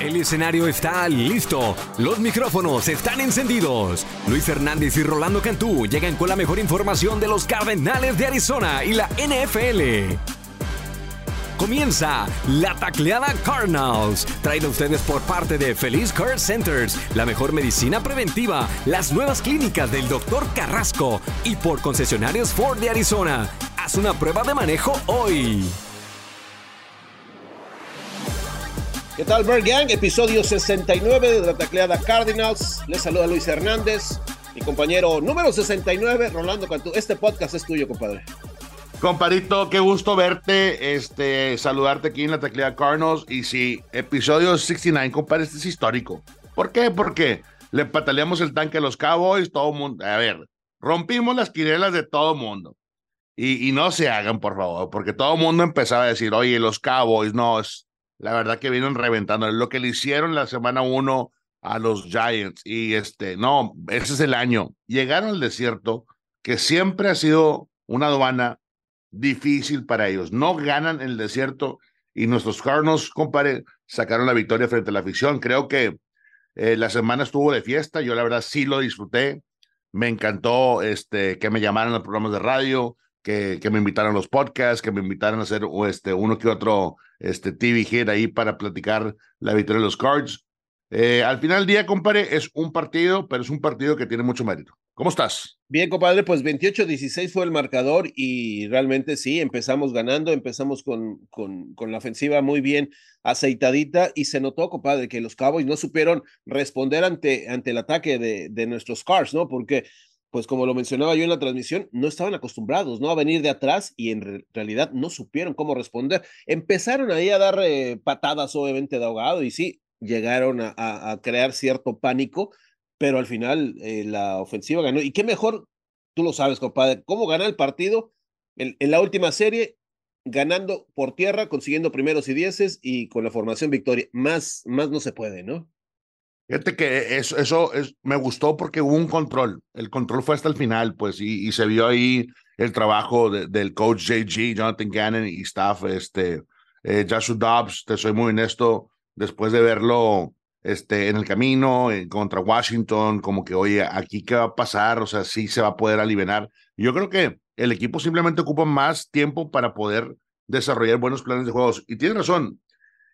El escenario está listo, los micrófonos están encendidos. Luis Hernández y Rolando Cantú llegan con la mejor información de los Cardenales de Arizona y la NFL. Comienza la tacleada Cardinals, traída a ustedes por parte de Feliz Care Centers, la mejor medicina preventiva, las nuevas clínicas del Dr. Carrasco y por concesionarios Ford de Arizona. Haz una prueba de manejo hoy. ¿Qué tal, Bird Gang? Episodio 69 de la tacleada Cardinals. Les saluda Luis Hernández, mi compañero número 69, Rolando Cantú. Este podcast es tuyo, compadre. Compadrito, qué gusto verte, este, saludarte aquí en la tacleada Cardinals. Y sí, episodio 69, compadre, este es histórico. ¿Por qué? Porque le pataleamos el tanque a los Cowboys, todo mundo. A ver, rompimos las quirelas de todo mundo. Y, y no se hagan, por favor, porque todo el mundo empezaba a decir, oye, los Cowboys, no, es la verdad que vienen reventando. Lo que le hicieron la semana uno a los Giants. Y este, no, ese es el año. Llegaron al desierto, que siempre ha sido una aduana difícil para ellos. No ganan en el desierto y nuestros Cardinals, compadre, sacaron la victoria frente a la afición. Creo que eh, la semana estuvo de fiesta. Yo la verdad sí lo disfruté. Me encantó este, que me llamaran a programas de radio, que, que me invitaran a los podcasts, que me invitaran a hacer este, uno que otro este, TV Hit ahí para platicar la victoria de los Cards. Eh, al final del día, compadre, es un partido, pero es un partido que tiene mucho mérito. ¿Cómo estás? Bien, compadre, pues 28-16 fue el marcador y realmente sí, empezamos ganando, empezamos con, con, la ofensiva muy bien aceitadita y se notó, compadre, que los Cowboys no supieron responder ante, ante el ataque de, de nuestros Cars, ¿no? Porque pues como lo mencionaba yo en la transmisión, no estaban acostumbrados, ¿no? A venir de atrás y en re realidad no supieron cómo responder. Empezaron ahí a dar eh, patadas, obviamente, de ahogado y sí, llegaron a, a crear cierto pánico, pero al final eh, la ofensiva ganó. Y qué mejor, tú lo sabes, compadre, cómo ganar el partido en, la última serie, ganando por tierra, consiguiendo primeros y dieces y con la formación victoria. Más, más no se puede, ¿no? Fíjate que eso, eso es, me gustó porque hubo un control. El control fue hasta el final, pues, y, se vio ahí el trabajo de, del coach JG, Jonathan Gannon y staff, este, eh, Joshua Dobbs, te soy muy honesto, después de verlo este, en el camino en, contra Washington, como que, oye, aquí qué va a pasar, o sea, sí se va a poder aliviar. Yo creo que el equipo simplemente ocupa más tiempo para poder desarrollar buenos planes de juegos. Y tiene razón,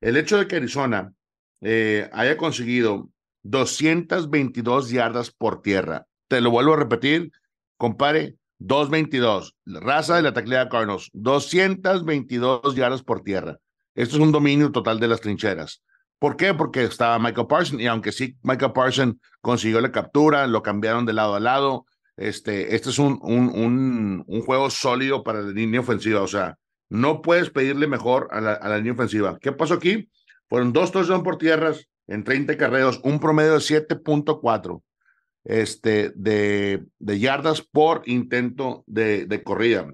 el hecho de que Arizona eh, haya conseguido 222 yardas por tierra. Te lo vuelvo a repetir, compare, 222. Raza de la taclea Cardinals, 222 yardas por tierra. Esto es un dominio total de las trincheras. ¿Por qué? Porque estaba Michael Parsons y aunque sí Michael Parsons consiguió la captura, lo cambiaron de lado a lado. Este, este es un, un, un, juego sólido para la línea ofensiva. O sea, no puedes pedirle mejor a la, a la línea ofensiva. ¿Qué pasó aquí? Fueron dos touchdowns por tierras, en 30 carreos, un promedio de 7.4 este, de, de, yardas por intento de, de, corrida.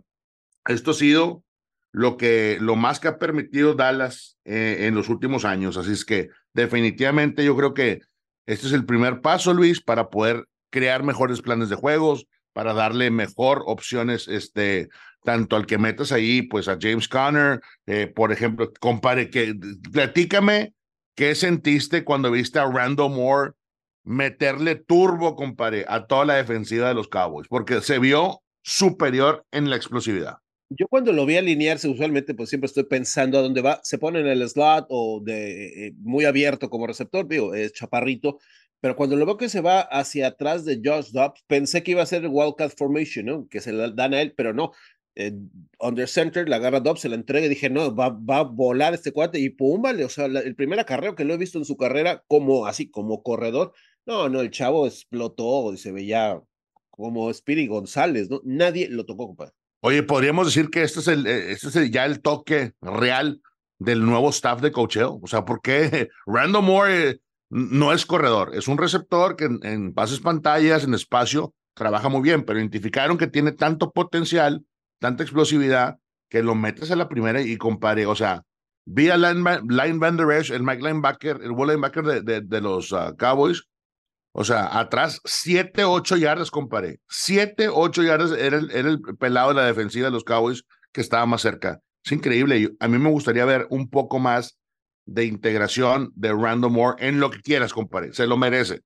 Esto ha sido lo, que, lo más que ha permitido Dallas eh, en los últimos años. Así es que definitivamente yo creo que este es el primer paso, Luis, para poder crear mejores planes de juegos, para darle mejor opciones, este, tanto al que metas ahí, pues a James Conner, eh, por ejemplo, compare que, platícame ¿Qué sentiste cuando viste a Randall Moore meterle turbo, compadre, a toda la defensiva de los Cowboys? Porque se vio superior en la explosividad. Yo cuando lo vi alinearse, usualmente pues siempre estoy pensando a dónde va. Se pone en el slot o de eh, muy abierto como receptor, digo, es chaparrito. Pero cuando lo veo que se va hacia atrás de Josh Dobbs, pensé que iba a ser Wildcat Formation, ¿no? Que se le dan a él, pero no eh, under center, la agarra Dobbs, se la entrega y dije, no, va, va a volar este cuate y pum, vale, o sea, la, el primer acarreo que lo he visto en su carrera como así, como corredor, no, no, el chavo explotó y se veía como Spiri González, ¿no? Nadie lo tocó, compadre. Oye, podríamos decir que este es el, eh, este es ya el toque real del nuevo staff de cocheo, o sea, porque Randall Moore eh, no es corredor, es un receptor que en, en pases pantallas, en espacio, trabaja muy bien, pero identificaron que tiene tanto potencial tanta explosividad que lo metes a la primera y compare, o sea, vi a Line, Van Der Esch, el Mike Linebacker, el ball linebacker de, de, los uh, Cowboys, O sea, atrás, siete, ocho yardas, comparé. Siete, ocho yardas era el, era el pelado de la defensiva de los Cowboys que estaba más cerca. Es increíble. A mí me gustaría ver un poco más de integración de Random Moore en lo que quieras, compadre. Se lo merece.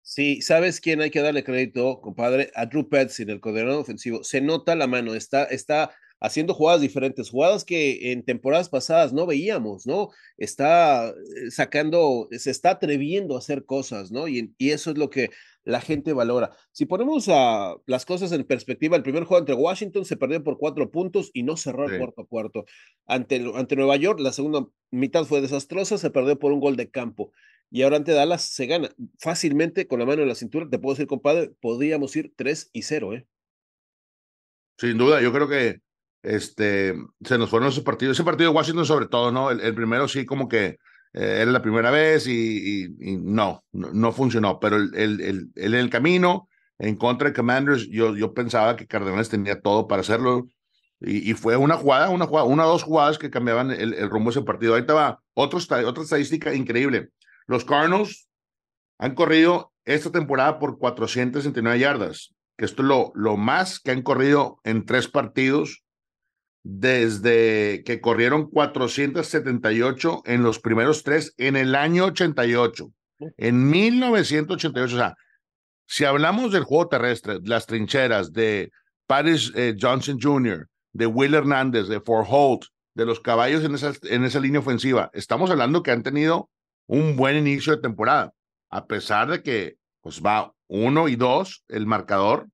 Sí, ¿sabes quién hay que darle crédito, compadre? A Drew Petzing, el coordinador ofensivo. Se nota la mano, está, está haciendo jugadas diferentes, jugadas que en temporadas pasadas no veíamos, ¿no? Está eh, sacando, se está atreviendo a hacer cosas, ¿no? Y, y eso es lo que la gente valora. Si ponemos a las cosas en perspectiva, el primer juego entre Washington se perdió por cuatro puntos y no cerró el cuarto a cuarto. Ante, ante Nueva York, la segunda mitad fue desastrosa, se perdió por un gol de campo. Y ahora ante Dallas se gana fácilmente con la mano en la cintura. Te puedo decir, compadre, podríamos ir 3 y 0, ¿eh? Sin duda, yo creo que este, se nos fueron esos partidos. Ese partido de Washington, sobre todo, ¿no? El, primero sí, como que eh, era la primera vez y, no, no, funcionó. Pero el, el, el, en el camino, en contra de Commanders, yo, yo pensaba que Cardenales tenía todo para hacerlo. Y, y, fue una jugada, una jugada, una o dos jugadas que cambiaban el, rumbo de ese partido. Ahí estaba otro, otra estadística increíble. Los Cardinals han corrido esta temporada por 469 yardas, que esto es lo, lo más que han corrido en tres partidos desde que corrieron 478 en los primeros tres en el año 88. En 1988, o sea, si hablamos del juego terrestre, las trincheras de Paris eh, Johnson Jr., de Will Hernández, de Fort Holt, de los caballos en esa, en esa línea ofensiva, estamos hablando que han tenido un buen inicio de temporada, a pesar de que pues va uno y dos el marcador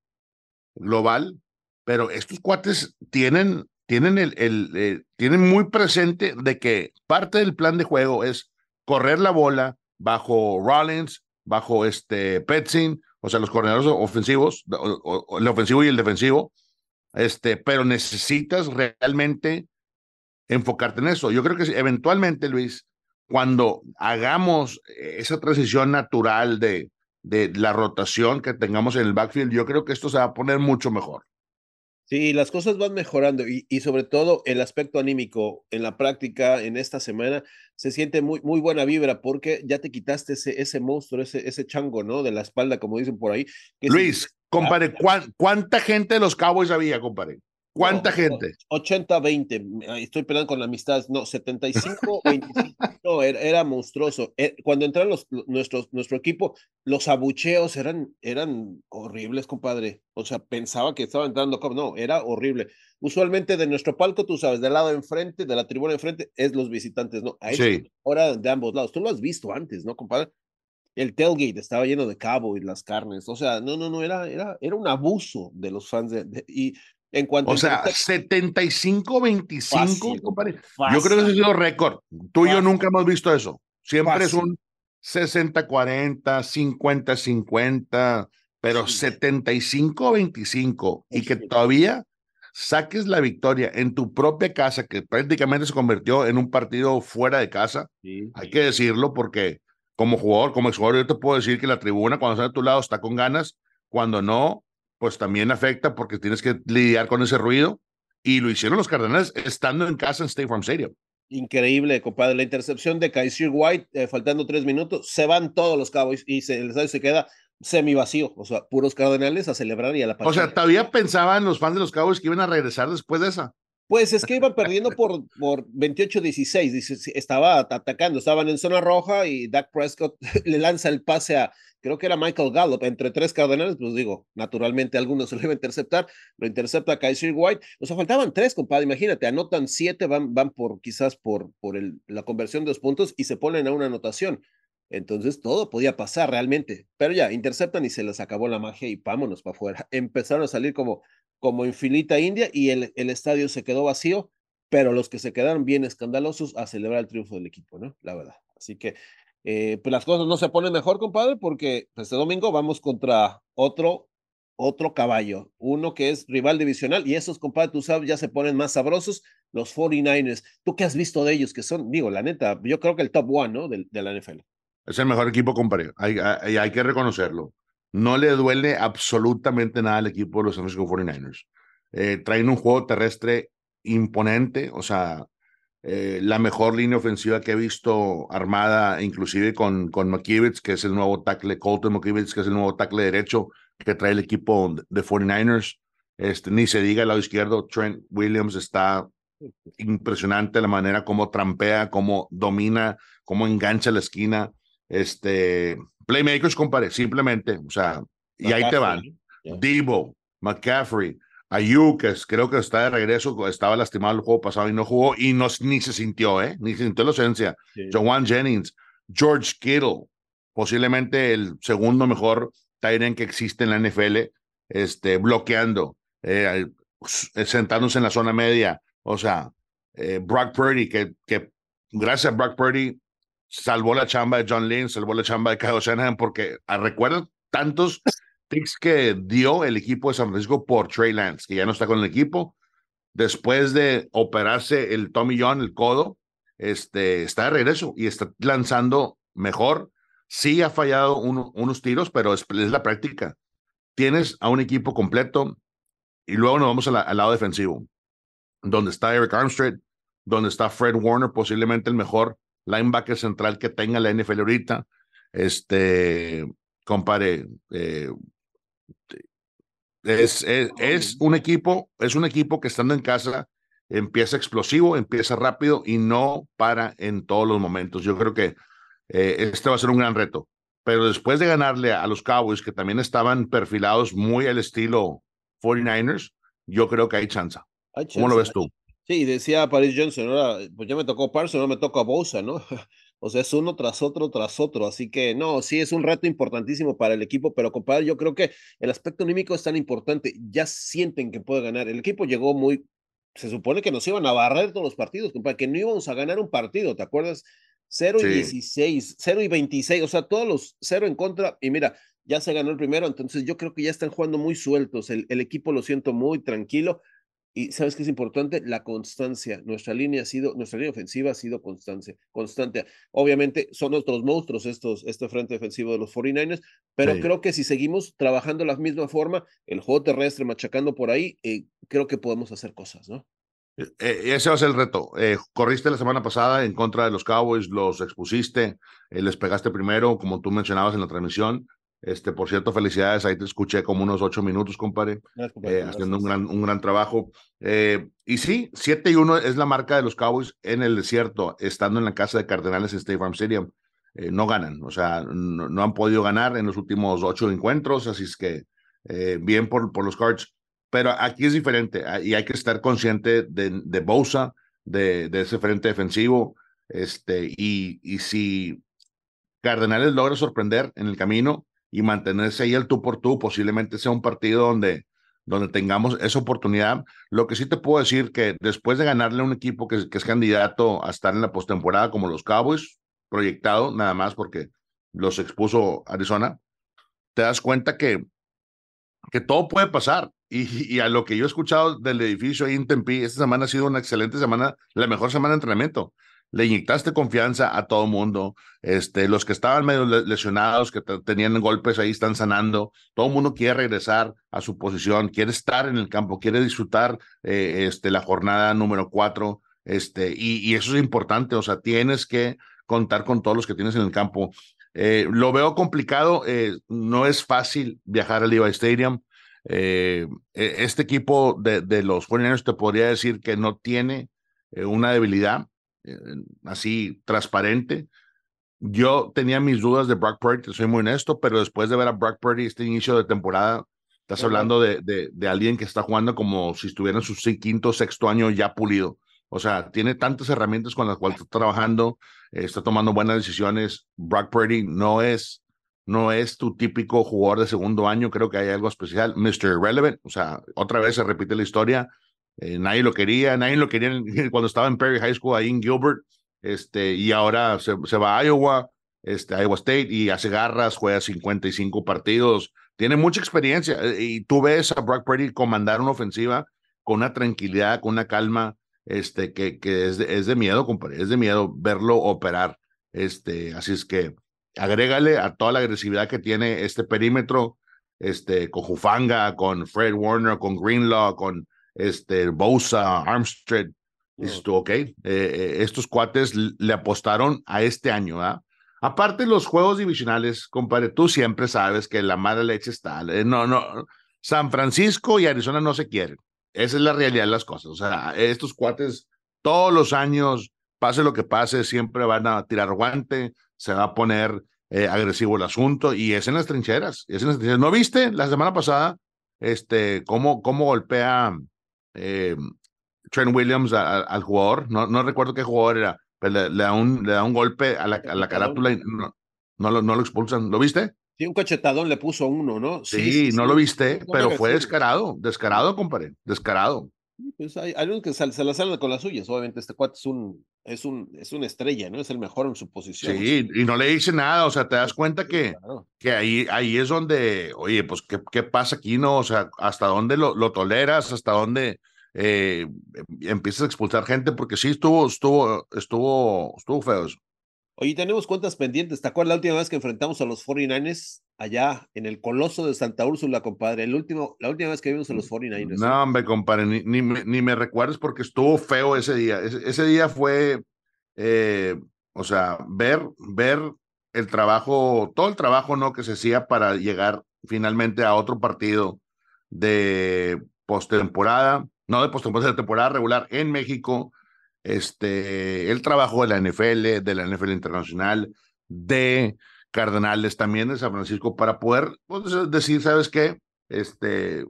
global, pero estos cuates tienen, tienen, el, el, eh, tienen muy presente de que parte del plan de juego es correr la bola bajo Rollins, bajo este Petzing, o sea, los coordinadores ofensivos, el ofensivo y el defensivo, este, pero necesitas realmente enfocarte en eso. Yo creo que eventualmente, Luis, cuando hagamos esa transición natural de, de la rotación que tengamos en el backfield, yo creo que esto se va a poner mucho mejor. Sí, las cosas van mejorando y, y, sobre todo el aspecto anímico en la práctica en esta semana se siente muy, muy buena vibra porque ya te quitaste ese, ese monstruo, ese, ese chango, ¿no? De la espalda, como dicen por ahí. Luis, compadre, ¿cuánta gente de los Cowboys había, compadre? ¿Cuánta gente? 80-20. Estoy peleando con la amistad. No, 75-25. no, era, monstruoso. Eh, cuando entraron los, nuestros, nuestro equipo, los abucheos eran, eran horribles, compadre. O sea, pensaba que estaba entrando. No, era horrible. Usualmente de nuestro palco, tú sabes, del lado enfrente, de la tribuna enfrente, es los visitantes, ¿no? Sí. Ahora de ambos lados. Tú lo has visto antes, ¿no, compadre? El tailgate estaba lleno de cabo y las carnes. O sea, no, no, no, era, era, era un abuso de los fans de, y en cuanto o sea, 75-25, compadre. Yo creo que ese ha sido récord. Tú y yo nunca hemos visto eso. Siempre es un 60-40, 50-50, pero 75-25 y que todavía saques la victoria en tu propia casa, que prácticamente se convirtió en un partido fuera de casa. Hay que decirlo porque como jugador, como exjugador, yo te puedo decir que la tribuna cuando está a tu lado está con ganas, cuando no, pues también afecta porque tienes que lidiar con ese ruido. Y lo hicieron los Cardenales estando en casa en State Farm Stadium. Increíble, compadre. La intercepción de Kaiser White, eh, faltando tres minutos, se van todos los Cowboys y se, el estadio se queda semi vacío. O sea, puros Cardenales a celebrar y a la partida. O sea, todavía pensaban los fans de los Cowboys que iban a regresar después de esa. Pues es que iban perdiendo por, por 28-16, estaba atacando, estaban en zona roja y Dak Prescott le lanza el pase a, creo que era Michael Gallup, entre tres cardenales, pues digo, naturalmente algunos se lo iba a interceptar, lo intercepta Kaiser White, o sea, faltaban tres, compadre, imagínate, anotan siete, van, van por quizás por, por el, la conversión de dos puntos y se ponen a una anotación. Entonces todo podía pasar realmente, pero ya interceptan y se les acabó la magia y vámonos para afuera. Empezaron a salir como, como en filita india y el, el estadio se quedó vacío, pero los que se quedaron bien escandalosos a celebrar el triunfo del equipo, ¿no? La verdad. Así que eh, pues las cosas no se ponen mejor, compadre, porque este domingo vamos contra otro, otro caballo, uno que es rival divisional, y esos, compadre, tú sabes, ya se ponen más sabrosos, los 49ers. ¿Tú qué has visto de ellos? Que son, digo, la neta, yo creo que el top one, ¿no? De, de la NFL. Es el mejor equipo, compadre, hay, hay, hay, que reconocerlo. No le duele absolutamente nada al equipo de los San Francisco 49ers. Eh, traen un juego terrestre imponente, o sea, eh, la mejor línea ofensiva que he visto armada, inclusive con, con McKivitz, que es el nuevo tackle, Colton McKivitz, que es el nuevo tackle derecho que trae el equipo de 49ers. Este, ni se diga el lado izquierdo, Trent Williams está impresionante la manera como trampea, cómo domina, cómo engancha la esquina. Este, playmakers, compadre, simplemente, o sea, y ahí te van. Debo, McCaffrey, Ayuk, creo que está de regreso, estaba lastimado el juego pasado y no jugó y no, ni se sintió, ¿eh? Ni se sintió la ausencia. Joan Jennings, George Kittle, posiblemente el segundo mejor Tyren que existe en la NFL, este, bloqueando, eh, sentándose en la zona media. O sea, eh, Brock Purdy, que, que gracias a Brock Purdy salvó la chamba de John Lynn, salvó la chamba de Kyle Shanahan, porque ah, recuerdo tantos picks que dio el equipo de San Francisco por Trey Lance, que ya no está con el equipo. Después de operarse el Tommy John, el codo, este, está de regreso y está lanzando mejor. Sí ha fallado unos tiros, pero es, la práctica. Tienes a un equipo completo y luego nos vamos al lado defensivo, donde está Eric Armstead, donde está Fred Warner, posiblemente el mejor linebacker central que tenga la NFL ahorita. Este, compare, eh, es, es, un equipo, es un equipo que estando en casa empieza explosivo, empieza rápido y no para en todos los momentos. Yo creo que eh, este va a ser un gran reto. Pero después de ganarle a los Cowboys, que también estaban perfilados muy al estilo 49ers, yo creo que hay chance. ¿Cómo lo ves tú? Sí, decía Paris Johnson, ahora pues ya me tocó Parson, no me toca Bosa, ¿no? O sea, es uno tras otro, tras otro. Así que no, sí, es un reto importantísimo para el equipo, pero compadre, yo creo que el aspecto anímico es tan importante. Ya sienten que puede ganar. El equipo llegó muy, se supone que nos iban a barrer todos los partidos, compadre, que no íbamos a ganar un partido, ¿te acuerdas? 0 y 16, 0 y 26, o sea, todos los 0 en contra. Y mira, ya se ganó el primero, entonces yo creo que ya están jugando muy sueltos. El, el equipo lo siento muy tranquilo. Y sabes qué es importante, la constancia. Nuestra línea ha sido, nuestra línea ofensiva ha sido constante, constante. Obviamente son otros monstruos estos, este frente defensivo de los 49ers, pero creo que si seguimos trabajando de la misma forma, el juego terrestre machacando por ahí, eh, creo que podemos hacer cosas, ¿no? E, e, ese va a ser el reto. Eh, corriste la semana pasada en contra de los Cowboys, los expusiste, eh, les pegaste primero, como tú mencionabas en la transmisión. Este, por cierto, felicidades. Ahí te escuché como unos ocho minutos, compadre, eh, haciendo un gran, un gran trabajo. Eh, y sí, 7 y 1 es la marca de los Cowboys en el desierto, estando en la casa de Cardenales en State Farm Stadium. Eh, no ganan, o sea, no, han podido ganar en los últimos ocho encuentros, así es que bien por, por los Cards. Pero aquí es diferente ah, y hay que estar consciente de, de Bosa, de, de ese frente defensivo. Este, y, y si Cardenales logra sorprender en el camino, y mantenerse ahí el tú por tú, posiblemente sea un partido donde, donde tengamos esa oportunidad. Lo que sí te puedo decir que después de ganarle a un equipo que, que es candidato a estar en la postemporada como los Cowboys, proyectado nada más porque los expuso Arizona, te das cuenta que, que todo puede pasar. Y, a lo que yo he escuchado del edificio ahí en Tempe, esta semana ha sido una excelente semana, la mejor semana de entrenamiento le inyectaste confianza a todo mundo. Este, los que estaban medio lesionados, que tenían golpes ahí, están sanando. Todo el mundo quiere regresar a su posición, quiere estar en el campo, quiere disfrutar eh, este, la jornada número cuatro. Este, y, eso es importante, o sea, tienes que contar con todos los que tienes en el campo. Eh, lo veo complicado, eh, no es fácil viajar al Levi Stadium. E, este equipo de, de los 49 te podría decir que no tiene una debilidad eh, así transparente. Yo tenía mis dudas de Brock Purdy, soy muy honesto, pero después de ver a Brock Purdy este inicio de temporada, estás hablando de, de, alguien que está jugando como si estuviera en su quinto, sexto año ya pulido. O sea, tiene tantas herramientas con las cuales está trabajando, está tomando buenas decisiones. Brock Purdy no es, no es tu típico jugador de segundo año, creo que hay algo especial. Mr. Relevant, o sea, otra vez se repite la historia eh, nadie lo quería, nadie lo quería cuando estaba en Perry High School ahí en Gilbert, este, y ahora se, va a Iowa, este, Iowa State y hace garras, juega 55 partidos, tiene mucha experiencia eh, y tú ves a Brock Purdy comandar una ofensiva con una tranquilidad, con una calma, este, que, que es, de, es de miedo, compadre, es de miedo verlo operar, este, así es que agrégale a toda la agresividad que tiene este perímetro, este, con Jufanga, con Fred Warner, con Greenlaw, con este, Bosa, Armstead. Dices tú, ok, estos cuates le apostaron a este año, ¿ah? Aparte los juegos divisionales, compadre, tú siempre sabes que la mala leche está. No, no, San Francisco y Arizona no se quieren. Esa es la realidad de las cosas. O sea, estos cuates todos los años, pase lo que pase, siempre van a tirar guante, se va a poner eh, agresivo el asunto y es en las trincheras. Es en las trincheras. ¿No viste la semana pasada este, cómo, cómo golpea eh, Trent Williams al jugador? No, no recuerdo qué jugador era pues, le, da un, le da un golpe a la, a la carátula y no, no, lo, no lo expulsan. ¿Lo viste? Sí, un cachetadón le puso uno, ¿no? Sí, no lo viste, pero fue descarado, descarado, compadre, descarado. Pues hay, hay que se, la salen con las suyas. Obviamente, este cuate es un, es un, es una estrella, ¿no? Es el mejor en su posición. Sí, y no le dice nada. O sea, te das cuenta que, que ahí, ahí es donde, oye, pues, ¿qué, ¿qué pasa aquí, no? O sea, ¿hasta dónde lo, lo toleras? ¿Hasta dónde eh, empiezas a expulsar gente porque sí estuvo, estuvo, estuvo, estuvo feo eso. Oye, tenemos cuentas pendientes. ¿Te acuerdas la última vez que enfrentamos a los 49ers allá en el Coloso de Santa Úrsula, compadre? El último, la última vez que vimos a los 49ers. No, hombre, compadre, ni, ni, ni me recuerdes porque estuvo feo ese día. Ese, día fue, eh, o sea, ver, ver el trabajo, todo el trabajo ¿no? que se hacía para llegar finalmente a otro partido de postemporada no de postemporada, de temporada regular en México. Este, el trabajo de la NFL, de la NFL Internacional, de Cardenales, también de San Francisco, para poder pues, decir, ¿sabes qué? Este,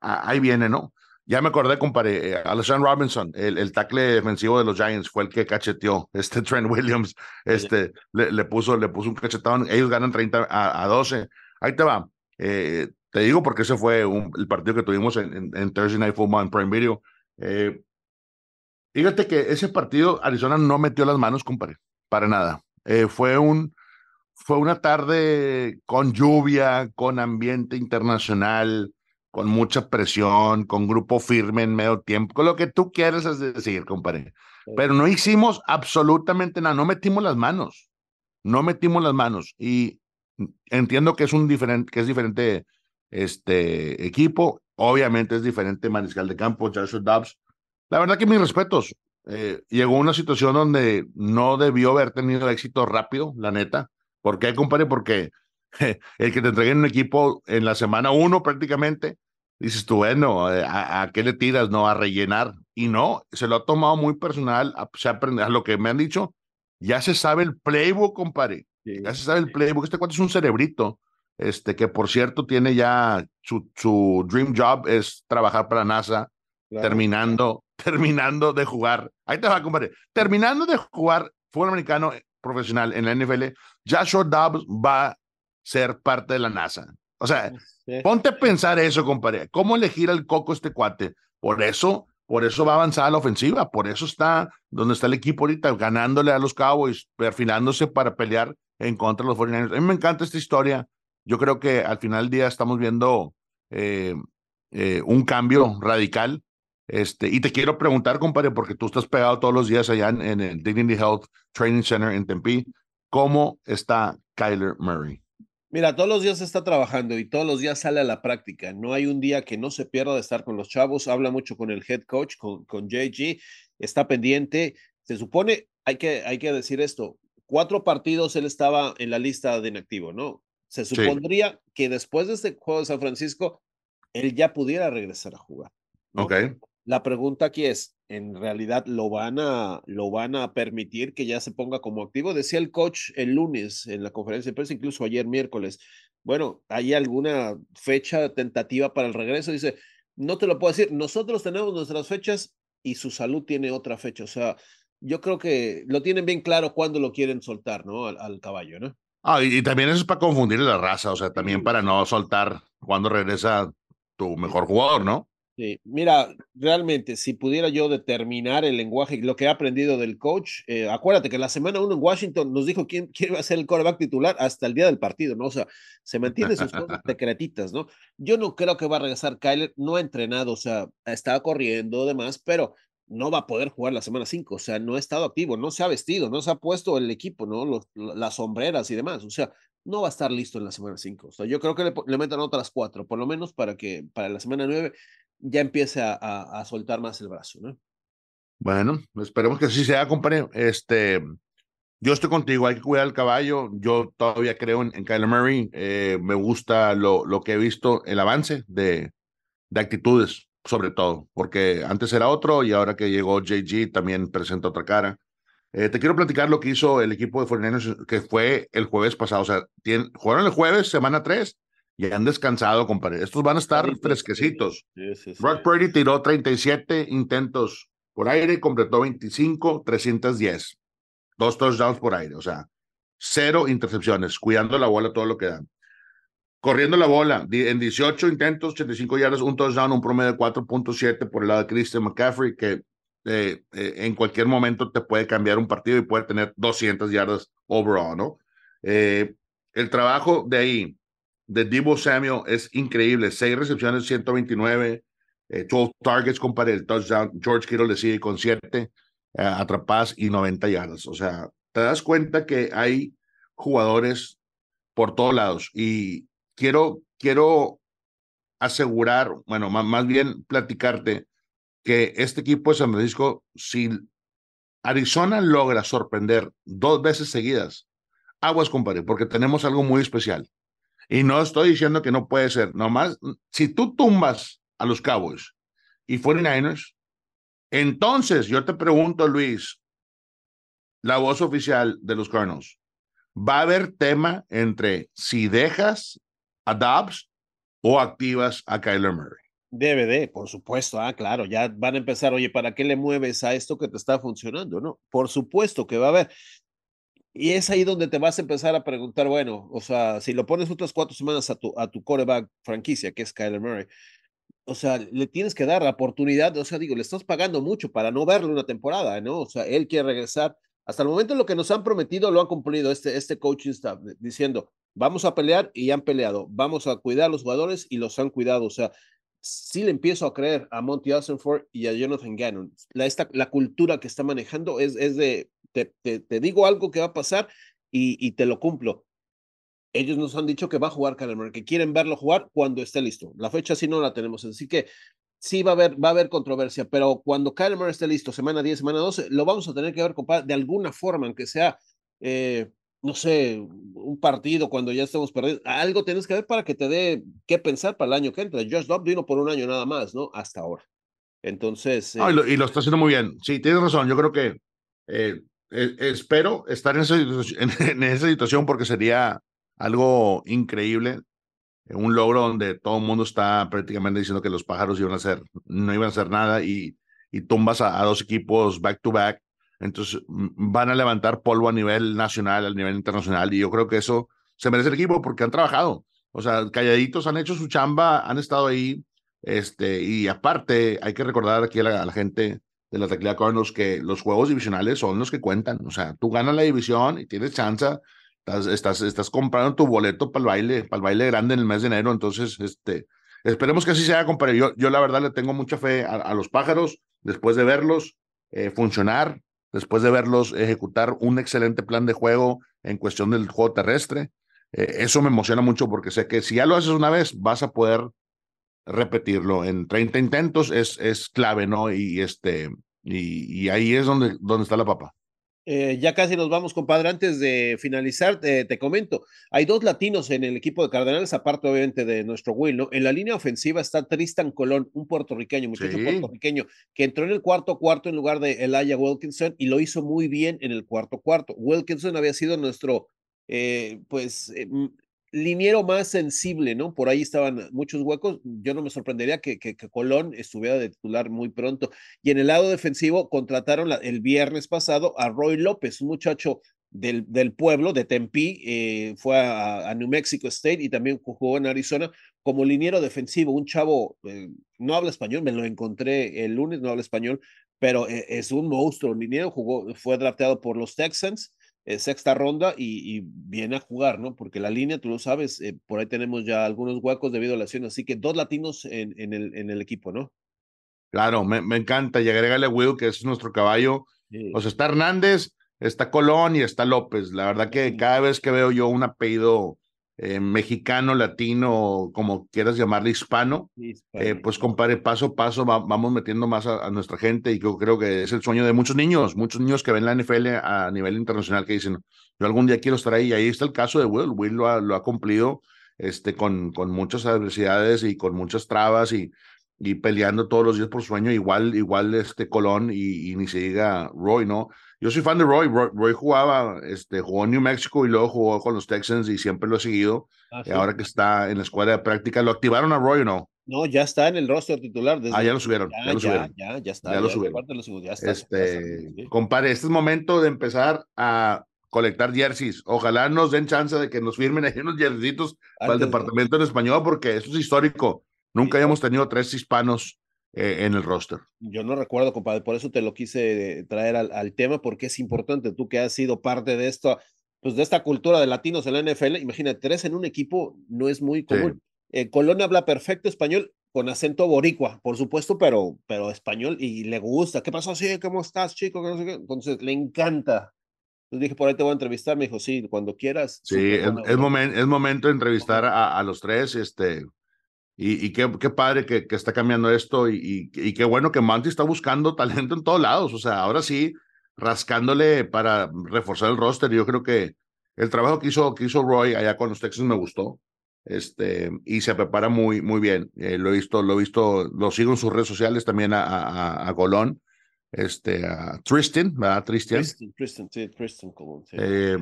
ahí viene, ¿no? Ya me acordé, compadre, eh, Alexander Robinson, el, el tackle defensivo de los Giants, fue el que cacheteó, este Trent Williams, este, le, puso, le puso un cachetón, ellos ganan 30 a, a 12. Ahí te va. Eh, te digo porque ese fue el partido que tuvimos en, en, Thursday Night Football en Prime Video. Eh, fíjate que ese partido Arizona no metió las manos, compadre, para nada. Eh, fue, un, fue una tarde con lluvia, con ambiente internacional, con mucha presión, con grupo firme en medio tiempo, con lo que tú quieres decir, compadre. Pero no hicimos absolutamente nada, no metimos las manos, no metimos las manos. Y entiendo que es un diferente, que es diferente este equipo. Obviamente es diferente Mariscal de Campo, Joshua Dobbs. La verdad que mis respetos. Eh, llegó una situación donde no debió haber tenido éxito rápido, la neta. ¿Por qué, compadre? Porque el que te entreguen un equipo en la semana uno prácticamente, dices tú, bueno, eh, ¿a, qué le tiras? No, a rellenar. Y no, se lo ha tomado muy personal, a, se a lo que me han dicho, ya se sabe el playbook, compadre. Ya se sabe el playbook. Este cuate es un cerebrito este, que por cierto tiene ya su, su dream job es trabajar para NASA, terminando, terminando de jugar. Ahí te va, compadre. Terminando de jugar fútbol americano profesional en la NFL, Joshua Dobbs va a ser parte de la NASA. O sea, ponte a pensar eso, compadre. ¿Cómo elegir al coco este cuate? Por eso, por eso va a avanzar a la ofensiva, por eso está donde está el equipo ahorita, ganándole a los Cowboys, perfilándose para pelear en contra de los 49ers. A mí me encanta esta historia yo creo que al final del día estamos viendo eh, eh, un cambio radical. Este, y te quiero preguntar, compadre, porque tú estás pegado todos los días allá en, el Dignity Health Training Center en Tempe, ¿cómo está Kyler Murray? Mira, todos los días está trabajando y todos los días sale a la práctica. No hay un día que no se pierda de estar con los chavos. Habla mucho con el head coach, con, con JG. Está pendiente. Se supone, hay que, hay que decir esto, cuatro partidos él estaba en la lista de inactivo, ¿no? Se supondría que después de este juego de San Francisco, él ya pudiera regresar a jugar. Ok. La pregunta aquí es, ¿en realidad lo van, a, lo van a permitir que ya se ponga como activo? Decía el coach el lunes en la conferencia de prensa, incluso ayer miércoles. Bueno, ¿hay alguna fecha tentativa para el regreso? Dice, no te lo puedo decir. Nosotros tenemos nuestras fechas y su salud tiene otra fecha. O sea, yo creo que lo tienen bien claro cuándo lo quieren soltar, ¿no? al caballo, ¿no? Ah, y, también eso es para confundir la raza, o sea, también para no soltar cuando regresa tu mejor jugador, ¿no? Sí, mira, realmente, si pudiera yo determinar el lenguaje, lo que he aprendido del coach, eh, acuérdate que la semana uno en Washington nos dijo quién, quién iba a ser el quarterback titular hasta el día del partido, ¿no? O sea, se mantiene sus cosas secretitas, ¿no? Yo no creo que va a regresar Kyler, no ha entrenado, o sea, estaba corriendo, demás, pero no va a poder jugar la semana 5, o sea, no ha estado activo, no se ha vestido, no se ha puesto el equipo, ¿no? las sombreras y demás, o sea, no va a estar listo en la semana 5. O sea, yo creo que le, le, metan otras cuatro, por lo menos para que para la semana 9 ya empiece a, a, soltar más el brazo, ¿no? Bueno, esperemos que así sea, compañero. Este, yo estoy contigo, hay que cuidar el caballo. Yo todavía creo en, en Kyler Murray. Eh, me gusta lo, lo que he visto, el avance de, de actitudes, sobre todo, porque antes era otro y ahora que llegó JG también presenta otra cara. Eh, te quiero platicar lo que hizo el equipo de 49 que fue el jueves pasado. O sea, jugaron el jueves, semana 3, y han descansado, compadre. Estos van a estar fresquecitos. Brock Purdy tiró 37 intentos por aire, completó 25, 310. Dos touchdowns por aire, o sea, cero intercepciones, cuidando la bola todo lo que dan. Corriendo la bola, en 18 intentos, 85 yardas, un touchdown, un promedio de 4.7 por el lado de Christian McCaffrey, que eh, eh, en cualquier momento te puede cambiar un partido y puede tener 200 yardas overall, ¿no? Eh, el trabajo de ahí, de Debo Samuel, es increíble. Seis recepciones, 129, 12 targets, compadre, el touchdown. George Kittle le sigue con 7 atrapadas y 90 yardas. O sea, te das cuenta que hay jugadores por todos lados y quiero, quiero asegurar, bueno, más, más bien platicarte que este equipo de San Francisco, si Arizona logra sorprender dos veces seguidas, aguas, compadre, porque tenemos algo muy especial. Y no estoy diciendo que no puede ser, nomás, si tú tumbas a los Cowboys y 49ers, entonces yo te pregunto, Luis, la voz oficial de los Cardinals, ¿va a haber tema entre si dejas a Dobbs o activas a Kyler Murray? DVD, por supuesto, ah, claro, ya van a empezar, oye, ¿para qué le mueves a esto que te está funcionando? No, por supuesto que va a haber. Y es ahí donde te vas a empezar a preguntar, bueno, o sea, si lo pones otras cuatro semanas a tu, a tu coreback franquicia, que es Kyler Murray, o sea, le tienes que dar la oportunidad, o sea, digo, le estás pagando mucho para no verlo una temporada, ¿no? O sea, él quiere regresar. Hasta el momento lo que nos han prometido lo han cumplido este, este coaching staff, diciendo, vamos a pelear y han peleado, vamos a cuidar a los jugadores y los han cuidado, o sea, sí le empiezo a creer a Monty Ossenford y a Jonathan Gannon. La, esta, la cultura que está manejando es, es de, te, te, digo algo que va a pasar y, y, te lo cumplo. Ellos nos han dicho que va a jugar Kyler que quieren verlo jugar cuando esté listo. La fecha sí no la tenemos, así que sí va a haber, va a haber controversia, pero cuando Kyler esté listo, semana 10, semana 12, lo vamos a tener que ver, compadre, de alguna forma, aunque sea eh, no sé, un partido cuando ya estemos perdidos, algo tienes que ver para que te dé qué pensar para el año que entra. Josh Dobbs vino por un año nada más, ¿no? Hasta ahora. Entonces. y, lo, y, lo, está haciendo muy bien. Sí, tienes razón. Yo creo que eh, eh, espero estar en esa, situación porque sería algo increíble. Un logro donde todo el mundo está prácticamente diciendo que los pájaros iban a hacer, no iban a hacer nada y, y tumbas a, a dos equipos back to back entonces van a levantar polvo a nivel nacional, a nivel internacional, y yo creo que eso se merece el equipo porque han trabajado. O sea, calladitos han hecho su chamba, han estado ahí, este, y aparte hay que recordar aquí a la, gente de la Tecla Cardinals que los juegos divisionales son los que cuentan. O sea, tú ganas la división y tienes chance, estás, estás, estás comprando tu boleto para el baile, para el baile grande en el mes de enero. Entonces, este, esperemos que así sea, compadre. Yo, yo la verdad le tengo mucha fe a, los pájaros después de verlos eh, funcionar después de verlos ejecutar un excelente plan de juego en cuestión del juego terrestre. Eh, eso me emociona mucho porque sé que si ya lo haces una vez, vas a poder repetirlo. En 30 intentos es, es clave, ¿no? Y, este, y, y ahí es donde, donde está la papa. Eh, ya casi nos vamos, compadre. Antes de finalizar, te, comento, hay dos latinos en el equipo de Cardenales, aparte obviamente de nuestro Will, ¿no? En la línea ofensiva está Tristan Colón, un puertorriqueño, muchacho puertorriqueño, que entró en el cuarto cuarto en lugar de Elijah Wilkinson y lo hizo muy bien en el cuarto cuarto. Wilkinson había sido nuestro, eh, pues, eh, liniero más sensible, ¿no? Por ahí estaban muchos huecos. Yo no me sorprendería que, que, Colón estuviera de titular muy pronto. Y en el lado defensivo contrataron el viernes pasado a Roy López, un muchacho del, del pueblo, de Tempe, eh, fue a, New Mexico State y también jugó en Arizona como liniero defensivo, un chavo, eh, no habla español, me lo encontré el lunes, no habla español, pero eh, es un monstruo, liniero, jugó, fue drafteado por los Texans eh, sexta ronda y, viene a jugar, ¿no? Porque la línea, tú lo sabes, eh, por ahí tenemos ya algunos huecos debido a la lesión, así que dos latinos en, en, el, en el equipo, ¿no? Claro, me, me encanta. Y agrégale Will, que es nuestro caballo. O sea, está Hernández, está Colón y está López. La verdad que cada vez que veo yo un apellido eh, mexicano, latino, como quieras llamarle, hispano, eh, pues compadre, paso a paso vamos metiendo más a, nuestra gente y yo creo que es el sueño de muchos niños, muchos niños que ven la NFL a nivel internacional que dicen, yo algún día quiero estar ahí y ahí está el caso de Will, Will lo ha, lo ha cumplido este, con, con muchas adversidades y con muchas trabas y, y peleando todos los días por sueño, igual, igual este Colón y, ni se diga Roy, ¿no? Yo soy fan de Roy. Roy, jugaba, este, jugó en New Mexico y luego jugó con los Texans y siempre lo he seguido. Ah, ahora que está en la escuela de práctica, ¿lo activaron a Roy o no? No, ya está en el roster titular. ah, ya lo subieron. Ya, lo subieron. Ya, ya, está. Ya, lo subieron. Ya está, este, compadre, este es momento de empezar a colectar jerseys. Ojalá nos den chance de que nos firmen ahí unos jerseycitos para el departamento en español, porque eso es histórico. Nunca habíamos tenido tres hispanos eh, en el roster. Yo no recuerdo, compadre, por eso te lo quise traer al, tema, porque es importante, tú que has sido parte de esto, pues de esta cultura de latinos en la NFL, imagínate, tres en un equipo no es muy común. Eh, Colón habla perfecto español, con acento boricua, por supuesto, pero, pero español y le gusta. ¿Qué pasó? Sí, ¿cómo estás, chico? Entonces le encanta. Entonces dije, por ahí te voy a entrevistar. Me dijo, sí, cuando quieras. Sí, es, es, momento de entrevistar a, a, los tres. Este, y, qué, qué, padre que, que, está cambiando esto y, y, qué bueno que Monty está buscando talento en todos lados. O sea, ahora sí, rascándole para reforzar el roster. Yo creo que el trabajo que hizo, que hizo Roy allá con los Texans me gustó. Este, y se prepara muy, muy bien. Eh, lo he visto, lo he visto, lo sigo en sus redes sociales también a, a, a Golón, este, a Tristan, ¿verdad? Tristan. Tristan, sí, Tristan Colón. Eh,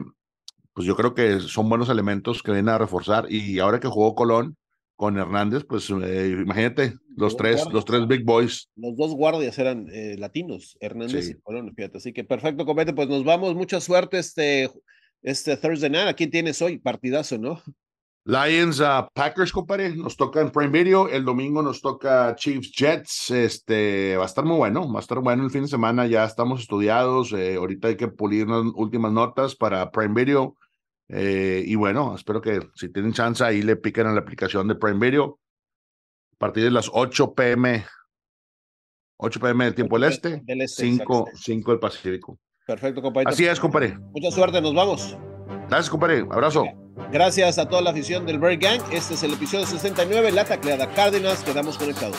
pues yo creo que son buenos elementos que vienen a reforzar. Y ahora que jugó Colón, con Hernández, pues eh, imagínate, los tres, los tres big boys. Los dos guardias eran eh, latinos, Hernández y Colón, fíjate. Así que perfecto, comete, pues nos vamos, mucha suerte este, este Thursday night. ¿A quién tienes hoy? Partidazo, ¿no? Lions a Packers, compadre, nos toca en Prime Video, el domingo nos toca Chiefs Jets, este, va a estar muy bueno, va a estar bueno el fin de semana, ya estamos estudiados, eh, ahorita hay que pulir unas últimas notas para Prime Video, eh, y bueno, espero que si tienen chance ahí le piquen a la aplicación de Prime Video a partir de las 8 pm, 8 pm del tiempo del este, 5, este, del Pacífico. Perfecto, compañero. Así es, compadre. Mucha suerte, nos vamos. Gracias, compadre. Abrazo. Gracias a toda la afición del Bird Gang. Este es el episodio 69, La Tacleada Cárdenas. Quedamos conectados.